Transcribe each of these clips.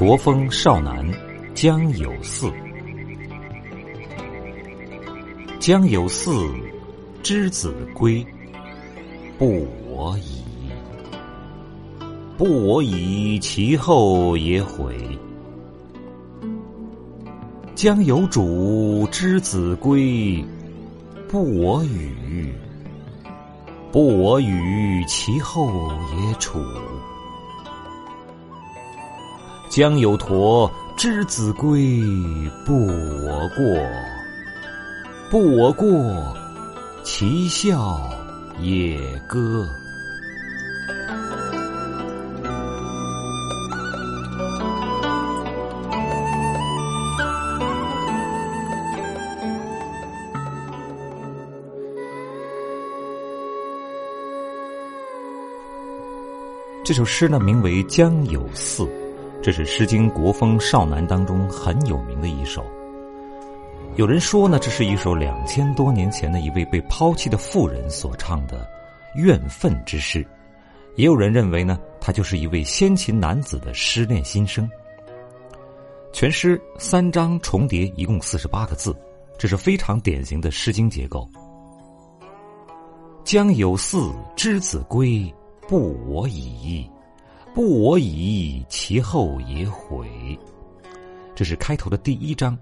国风少南江有四，江有四之子归，不我矣。不我已，其后也悔。江有主之子归，不我与。不我与，其后也处。江有驼之子归，不我过。不我过，其笑也歌。这首诗呢，名为《江有四》，这是《诗经·国风·少南》当中很有名的一首。有人说呢，这是一首两千多年前的一位被抛弃的妇人所唱的怨愤之诗；也有人认为呢，他就是一位先秦男子的失恋心声。全诗三章重叠，一共四十八个字，这是非常典型的诗经结构。将有四之子归。不我已，不我已，其后也悔。这是开头的第一章。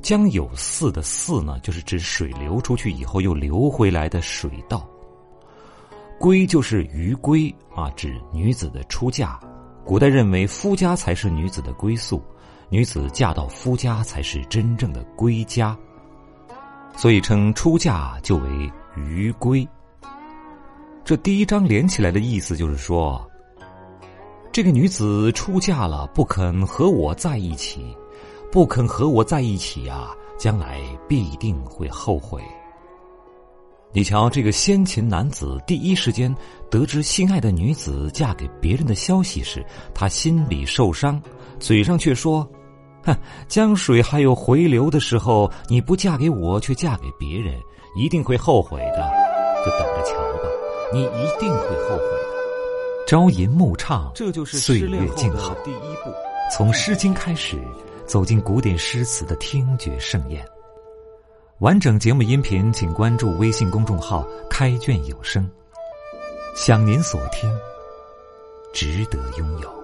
江有四的四呢，就是指水流出去以后又流回来的水道。归就是于归啊，指女子的出嫁。古代认为夫家才是女子的归宿，女子嫁到夫家才是真正的归家，所以称出嫁就为于归。这第一章连起来的意思就是说，这个女子出嫁了，不肯和我在一起，不肯和我在一起啊，将来必定会后悔。你瞧，这个先秦男子第一时间得知心爱的女子嫁给别人的消息时，他心里受伤，嘴上却说：“哼，江水还有回流的时候，你不嫁给我，却嫁给别人，一定会后悔的，就等着瞧吧。”你一定会后悔。朝吟暮唱，这就是岁月静好第一步。从《诗经》开始，走进古典诗词的听觉盛宴。完整节目音频，请关注微信公众号“开卷有声”。想您所听，值得拥有。